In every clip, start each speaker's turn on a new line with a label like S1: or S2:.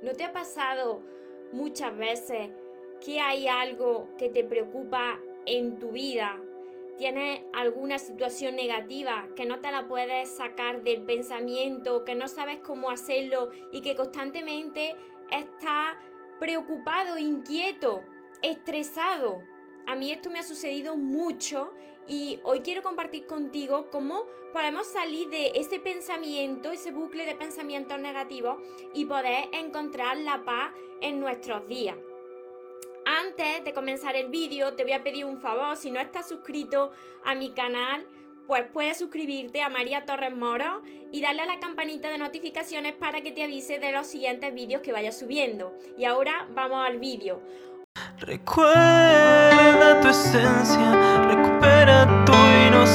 S1: ¿No te ha pasado muchas veces que hay algo que te preocupa en tu vida? ¿Tienes alguna situación negativa que no te la puedes sacar del pensamiento, que no sabes cómo hacerlo y que constantemente estás preocupado, inquieto, estresado? A mí esto me ha sucedido mucho y hoy quiero compartir contigo cómo podemos salir de ese pensamiento, ese bucle de pensamientos negativos y poder encontrar la paz en nuestros días. Antes de comenzar el vídeo te voy a pedir un favor, si no estás suscrito a mi canal, pues puedes suscribirte a María Torres Moro y darle a la campanita de notificaciones para que te avise de los siguientes vídeos que vaya subiendo. Y ahora vamos al vídeo.
S2: Recuerda tu esencia,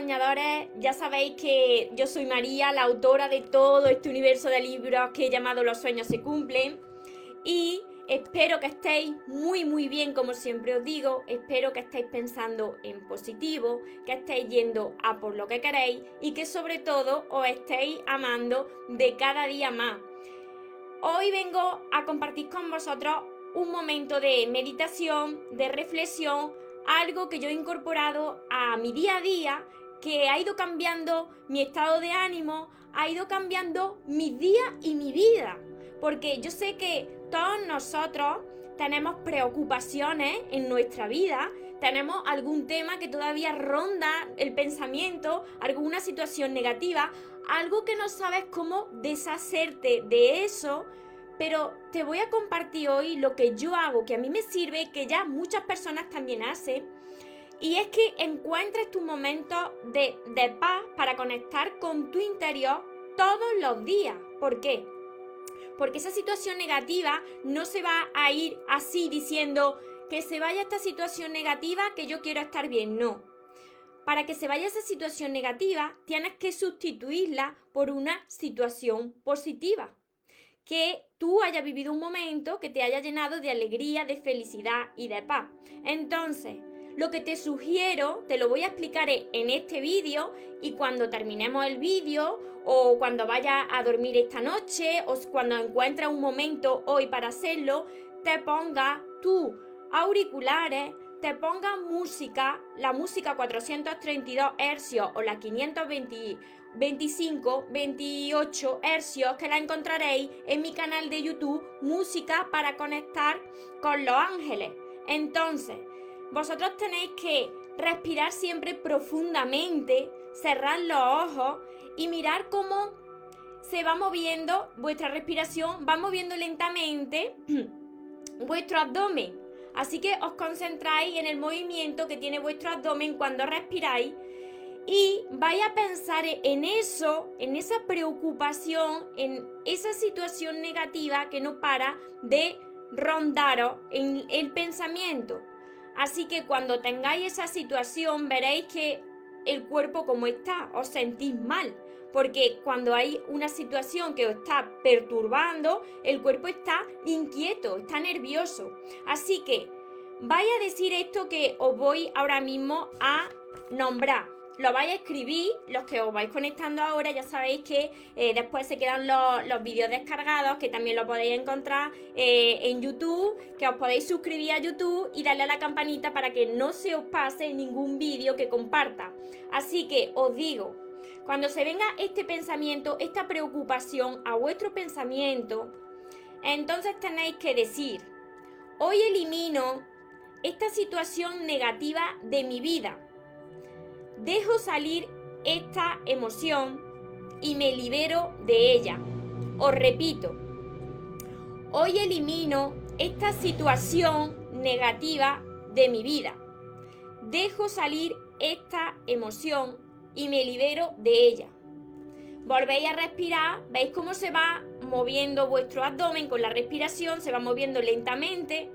S1: Soñadores, ya sabéis que yo soy María, la autora de todo este universo de libros que he llamado Los sueños se cumplen y espero que estéis muy muy bien como siempre os digo, espero que estéis pensando en positivo, que estéis yendo a por lo que queréis y que sobre todo os estéis amando de cada día más. Hoy vengo a compartir con vosotros un momento de meditación, de reflexión, algo que yo he incorporado a mi día a día, que ha ido cambiando mi estado de ánimo, ha ido cambiando mi día y mi vida. Porque yo sé que todos nosotros tenemos preocupaciones en nuestra vida, tenemos algún tema que todavía ronda el pensamiento, alguna situación negativa, algo que no sabes cómo deshacerte de eso pero te voy a compartir hoy lo que yo hago, que a mí me sirve, que ya muchas personas también hacen, y es que encuentres tu momento de, de paz para conectar con tu interior todos los días. ¿Por qué? Porque esa situación negativa no se va a ir así diciendo que se vaya esta situación negativa, que yo quiero estar bien. No. Para que se vaya esa situación negativa, tienes que sustituirla por una situación positiva que tú hayas vivido un momento que te haya llenado de alegría, de felicidad y de paz. Entonces, lo que te sugiero, te lo voy a explicar en este vídeo y cuando terminemos el vídeo o cuando vayas a dormir esta noche o cuando encuentres un momento hoy para hacerlo, te ponga tus auriculares, te ponga música, la música 432 Hz o la 520 25, 28 hercios que la encontraréis en mi canal de YouTube Música para conectar con los ángeles. Entonces, vosotros tenéis que respirar siempre profundamente, cerrar los ojos y mirar cómo se va moviendo vuestra respiración, va moviendo lentamente vuestro abdomen. Así que os concentráis en el movimiento que tiene vuestro abdomen cuando respiráis y vaya a pensar en eso, en esa preocupación, en esa situación negativa que no para de rondaros en el pensamiento. Así que cuando tengáis esa situación veréis que el cuerpo como está, os sentís mal. Porque cuando hay una situación que os está perturbando, el cuerpo está inquieto, está nervioso. Así que vaya a decir esto que os voy ahora mismo a nombrar lo vais a escribir, los que os vais conectando ahora ya sabéis que eh, después se quedan los, vídeos descargados, que también lo podéis encontrar eh, en YouTube, que os podéis suscribir a YouTube y darle a la campanita para que no se os pase ningún vídeo que comparta. Así que os digo, cuando se venga este pensamiento, esta preocupación a vuestro pensamiento, entonces tenéis que decir, hoy elimino esta situación negativa de mi vida dejo salir esta emoción y me libero de ella. Os repito, hoy elimino esta situación negativa de mi vida. Dejo salir esta emoción y me libero de ella. Volvéis a respirar, veis cómo se va moviendo vuestro abdomen con la respiración, se va moviendo lentamente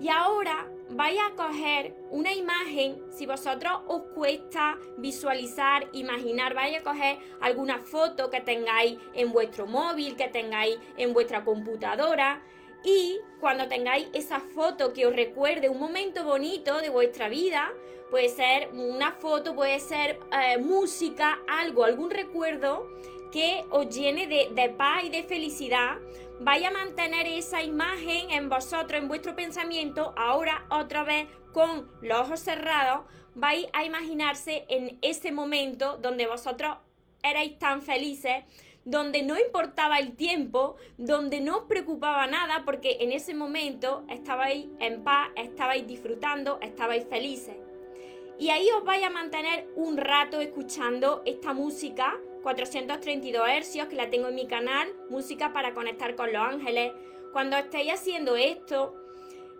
S1: Y ahora vais a coger una imagen, si vosotros os cuesta visualizar, imaginar, vais a coger alguna foto que tengáis en vuestro móvil, que tengáis en vuestra computadora. Y cuando tengáis esa foto que os recuerde un momento bonito de vuestra vida, puede ser una foto, puede ser eh, música, algo, algún recuerdo que os llene de, paz y de felicidad, vaya a mantener esa imagen en vosotros, en vuestro pensamiento, ahora otra vez con los ojos cerrados, vais a imaginarse en ese momento donde vosotros erais tan felices, donde no importaba el tiempo, donde no os preocupaba nada, porque en ese momento estabais en paz, estabais disfrutando, estabais felices. Y ahí os vais a mantener un rato escuchando esta música 432 hercios que la tengo en mi canal, música para conectar con los ángeles. Cuando estéis haciendo esto,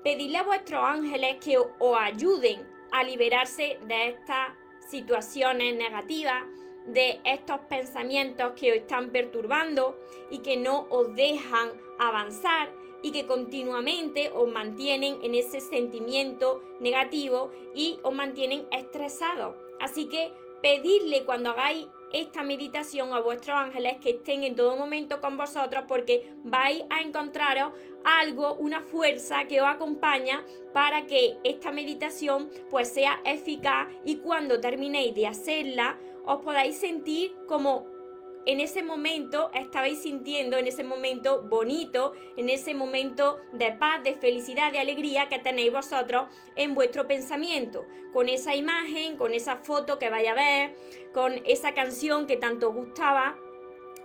S1: pedidle a vuestros ángeles que os ayuden a liberarse de estas situaciones negativas, de estos pensamientos que os están perturbando y que no os dejan avanzar y que continuamente os mantienen en ese sentimiento negativo y os mantienen estresados. Así que pedirle cuando hagáis esta meditación a vuestros ángeles que estén en todo momento con vosotros porque vais a encontraros algo, una fuerza que os acompaña para que esta meditación pues sea eficaz y cuando terminéis de hacerla os podáis sentir como en ese momento estabais sintiendo, en ese momento bonito, en ese momento de paz, de felicidad, de alegría que tenéis vosotros en vuestro pensamiento, con esa imagen, con esa foto que vais a ver, con esa canción que tanto os gustaba.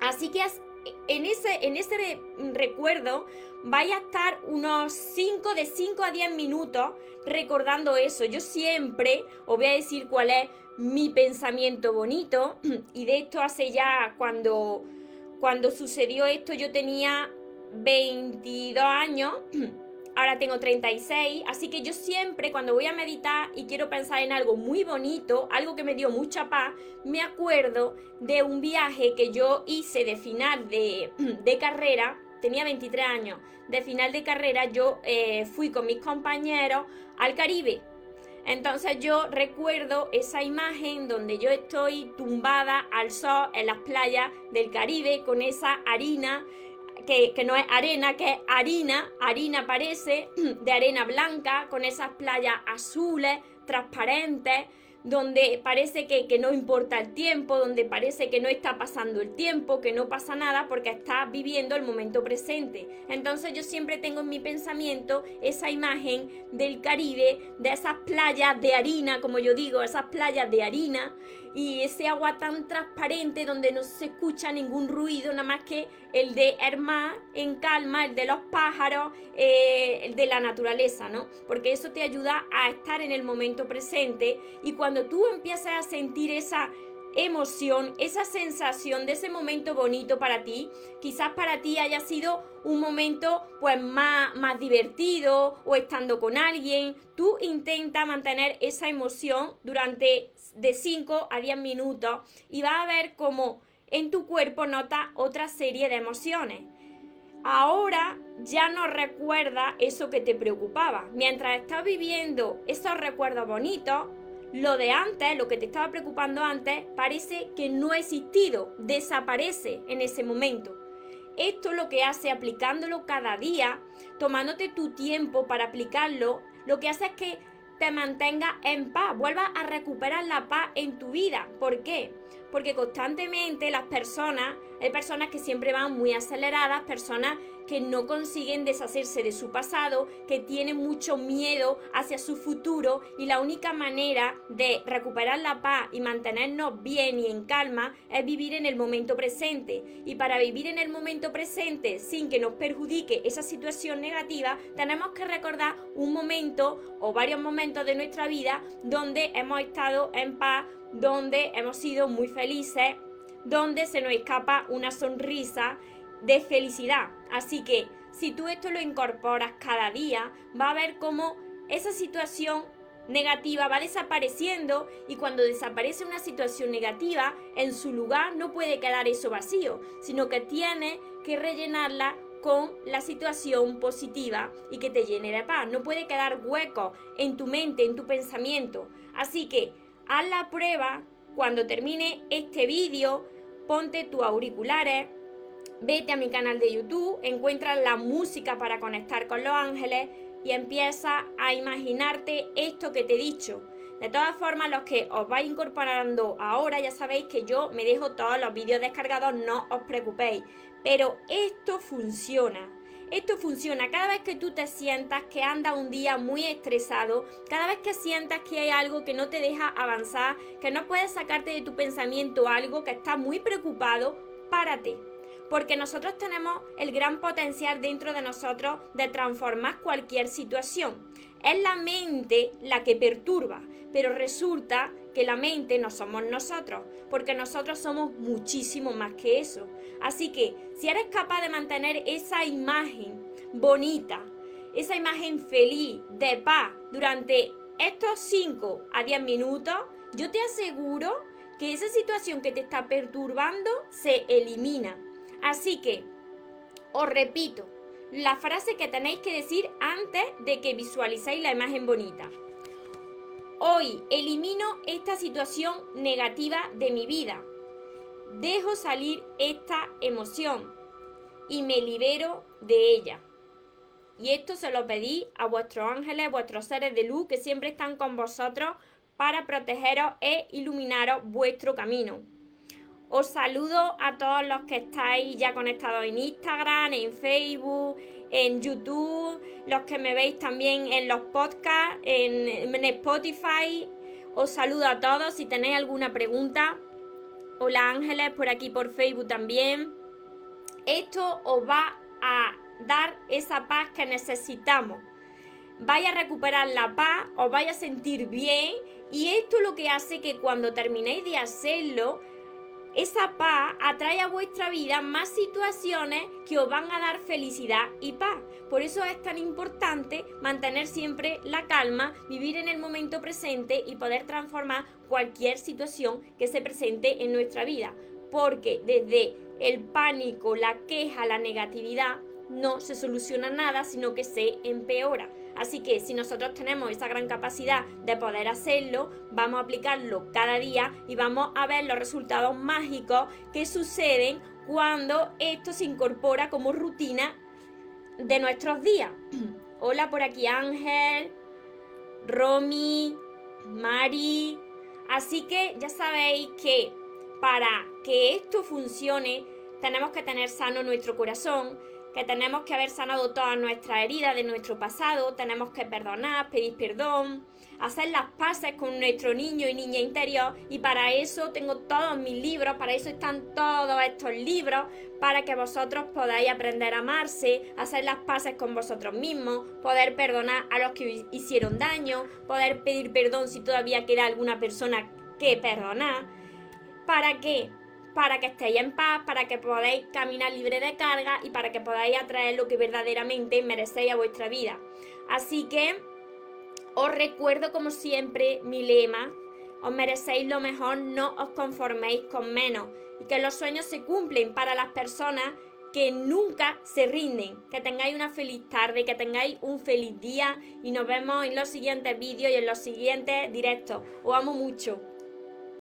S1: Así que en ese, en ese recuerdo vais a estar unos 5 de 5 a 10 minutos recordando eso. Yo siempre os voy a decir cuál es mi pensamiento bonito. Y de esto hace ya cuando, cuando sucedió esto yo tenía 22 años, ahora tengo 36, así que yo siempre cuando voy a meditar y quiero pensar en algo muy bonito, algo que me dio mucha paz, me acuerdo de un viaje que yo hice de final de, de carrera, tenía 23 años, de final de carrera yo eh, fui con mis compañeros al Caribe entonces yo recuerdo esa imagen donde yo estoy tumbada al sol en las playas del Caribe con esa harina, que, no es arena, que es harina, harina parece, de arena blanca, con esas playas azules, transparentes donde parece que, no importa el tiempo, donde parece que no está pasando el tiempo, que no pasa nada porque está viviendo el momento presente. Entonces yo siempre tengo en mi pensamiento esa imagen del Caribe, de esas playas de harina, como yo digo, esas playas de harina y ese agua tan transparente donde no se escucha ningún ruido, nada más que el de Hermá en calma, el de los pájaros, eh, el de la naturaleza, ¿no? Porque eso te ayuda a estar en el momento presente y cuando tú empiezas a sentir esa emoción, esa sensación de ese momento bonito para ti, quizás para ti haya sido un momento pues más, más divertido o estando con alguien, tú intenta mantener esa emoción durante de 5 a 10 minutos y vas a ver cómo en tu cuerpo nota otra serie de emociones. Ahora ya no recuerda eso que te preocupaba. Mientras estás viviendo esos recuerdos bonitos, lo de antes, lo que te estaba preocupando antes, parece que no ha existido, desaparece en ese momento. Esto lo que hace aplicándolo cada día, tomándote tu tiempo para aplicarlo, lo que hace es que te mantenga en paz, vuelvas a recuperar la paz en tu vida. ¿Por qué? Porque constantemente las personas, hay personas que siempre van muy aceleradas, personas que no consiguen deshacerse de su pasado, que tienen mucho miedo hacia su futuro y la única manera de recuperar la paz y mantenernos bien y en calma es vivir en el momento presente. Y para vivir en el momento presente sin que nos perjudique esa situación negativa, tenemos que recordar un momento o varios momentos de nuestra vida donde hemos estado en paz, donde hemos sido muy felices, donde se nos escapa una sonrisa de felicidad. Así que si tú esto lo incorporas cada día, va a ver cómo esa situación negativa va desapareciendo y cuando desaparece una situación negativa, en su lugar no puede quedar eso vacío, sino que tiene que rellenarla con la situación positiva y que te llene de paz. No puede quedar hueco en tu mente, en tu pensamiento. Así que haz la prueba cuando termine este vídeo, ponte tus auriculares, vete a mi canal de YouTube, encuentra la música para conectar con los ángeles y empieza a imaginarte esto que te he dicho. De todas formas, los que os vais incorporando ahora, ya sabéis que yo me dejo todos los vídeos descargados, no os preocupéis. Pero esto funciona. Esto funciona cada vez que tú te sientas que anda un día muy estresado, cada vez que sientas que hay algo que no te deja avanzar, que no puedes sacarte de tu pensamiento algo, que está muy preocupado, párate porque nosotros tenemos el gran potencial dentro de nosotros de transformar cualquier situación. Es la mente la que perturba, pero resulta que la mente no somos nosotros, porque nosotros somos muchísimo más que eso. Así que si eres capaz de mantener esa imagen bonita, esa imagen feliz, de paz, durante estos 5 a 10 minutos, yo te aseguro que esa situación que te está perturbando se elimina. Así que, os repito, la frase que tenéis que decir antes de que visualicéis la imagen bonita. Hoy elimino esta situación negativa de mi vida. Dejo salir esta emoción y me libero de ella. Y esto se lo pedí a vuestros ángeles, vuestros seres de luz que siempre están con vosotros para protegeros e iluminaros vuestro camino. Os saludo a todos los que estáis ya conectados en Instagram, en Facebook, en YouTube, los que me veis también en los podcasts, en, Spotify. Os saludo a todos. Si tenéis alguna pregunta, hola Ángeles, por aquí por Facebook también. Esto os va a dar esa paz que necesitamos. Vaya a recuperar la paz, os vaya a sentir bien y esto es lo que hace que cuando terminéis de hacerlo, esa paz atrae a vuestra vida más situaciones que os van a dar felicidad y paz. Por eso es tan importante mantener siempre la calma, vivir en el momento presente y poder transformar cualquier situación que se presente en nuestra vida. Porque desde el pánico, la queja, la negatividad, no se soluciona nada, sino que se empeora. Así que si nosotros tenemos esa gran capacidad de poder hacerlo, vamos a aplicarlo cada día y vamos a ver los resultados mágicos que suceden cuando esto se incorpora como rutina de nuestros días. Hola por aquí Ángel, Romy, Mari. Así que ya sabéis que para que esto funcione tenemos que tener sano nuestro corazón, que tenemos que haber sanado todas nuestras heridas de nuestro pasado, tenemos que perdonar, pedir perdón, hacer las paces con nuestro niño y niña interior y para eso tengo todos mis libros, para eso están todos estos libros, para que vosotros podáis aprender a amarse, hacer las paces con vosotros mismos, poder perdonar a los que hicieron daño, poder pedir perdón si todavía queda alguna persona que perdonar. ¿Para qué? Para que estéis en paz, para que podáis caminar libre de carga y para que podáis atraer lo que verdaderamente merecéis a vuestra vida. Así que os recuerdo como siempre mi lema, os merecéis lo mejor, no os conforméis con menos y que los sueños se cumplen para las personas que nunca se rinden. Que tengáis una feliz tarde, que tengáis un feliz día y nos vemos en los siguientes vídeos y en los siguientes directos. Os amo mucho.